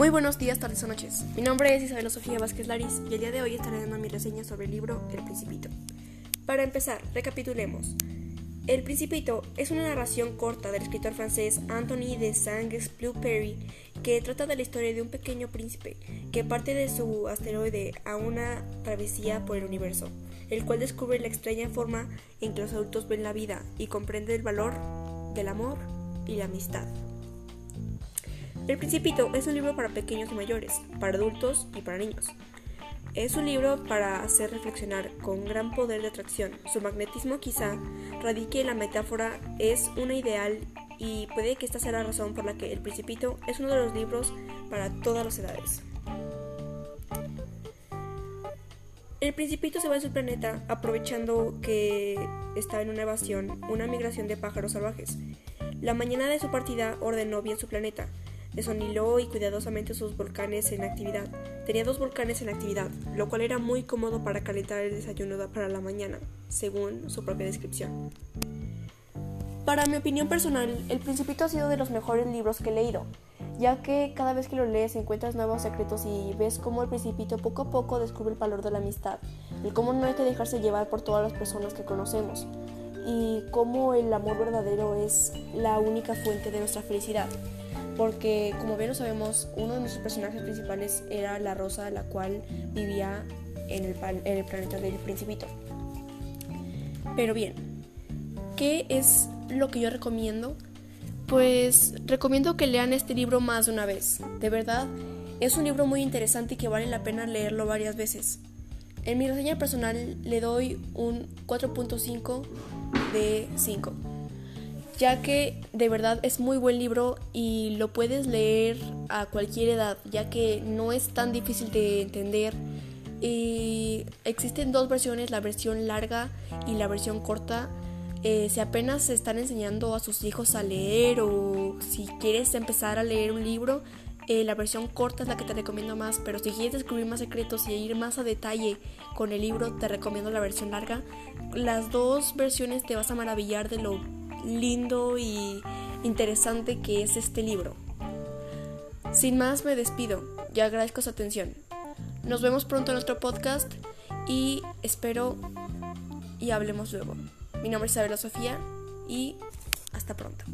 Muy buenos días, tardes o noches. Mi nombre es Isabel Sofía Vázquez Laris y el día de hoy estaré dando mi reseña sobre el libro El Principito. Para empezar, recapitulemos. El Principito es una narración corta del escritor francés Anthony de Saint-Exupéry que trata de la historia de un pequeño príncipe que parte de su asteroide a una travesía por el universo, el cual descubre la extraña forma en que los adultos ven la vida y comprende el valor del amor y la amistad. El Principito es un libro para pequeños y mayores, para adultos y para niños. Es un libro para hacer reflexionar con gran poder de atracción. Su magnetismo quizá radique en la metáfora es una ideal y puede que esta sea la razón por la que El Principito es uno de los libros para todas las edades. El Principito se va a su planeta aprovechando que está en una evasión, una migración de pájaros salvajes. La mañana de su partida ordenó bien su planeta, Desoniló y cuidadosamente sus volcanes en actividad. Tenía dos volcanes en actividad, lo cual era muy cómodo para calentar el desayuno para la mañana, según su propia descripción. Para mi opinión personal, El Principito ha sido de los mejores libros que he leído, ya que cada vez que lo lees encuentras nuevos secretos y ves cómo el Principito poco a poco descubre el valor de la amistad, el cómo no hay que dejarse llevar por todas las personas que conocemos, y cómo el amor verdadero es la única fuente de nuestra felicidad porque como bien lo sabemos, uno de nuestros personajes principales era la rosa, la cual vivía en el, en el planeta del principito. Pero bien, ¿qué es lo que yo recomiendo? Pues recomiendo que lean este libro más de una vez. De verdad, es un libro muy interesante y que vale la pena leerlo varias veces. En mi reseña personal le doy un 4.5 de 5 ya que de verdad es muy buen libro y lo puedes leer a cualquier edad, ya que no es tan difícil de entender. Y existen dos versiones, la versión larga y la versión corta. Eh, si apenas están enseñando a sus hijos a leer o si quieres empezar a leer un libro, eh, la versión corta es la que te recomiendo más, pero si quieres descubrir más secretos y ir más a detalle con el libro, te recomiendo la versión larga. Las dos versiones te vas a maravillar de lo lindo y interesante que es este libro. Sin más, me despido y agradezco su atención. Nos vemos pronto en otro podcast y espero y hablemos luego. Mi nombre es Isabela Sofía y hasta pronto.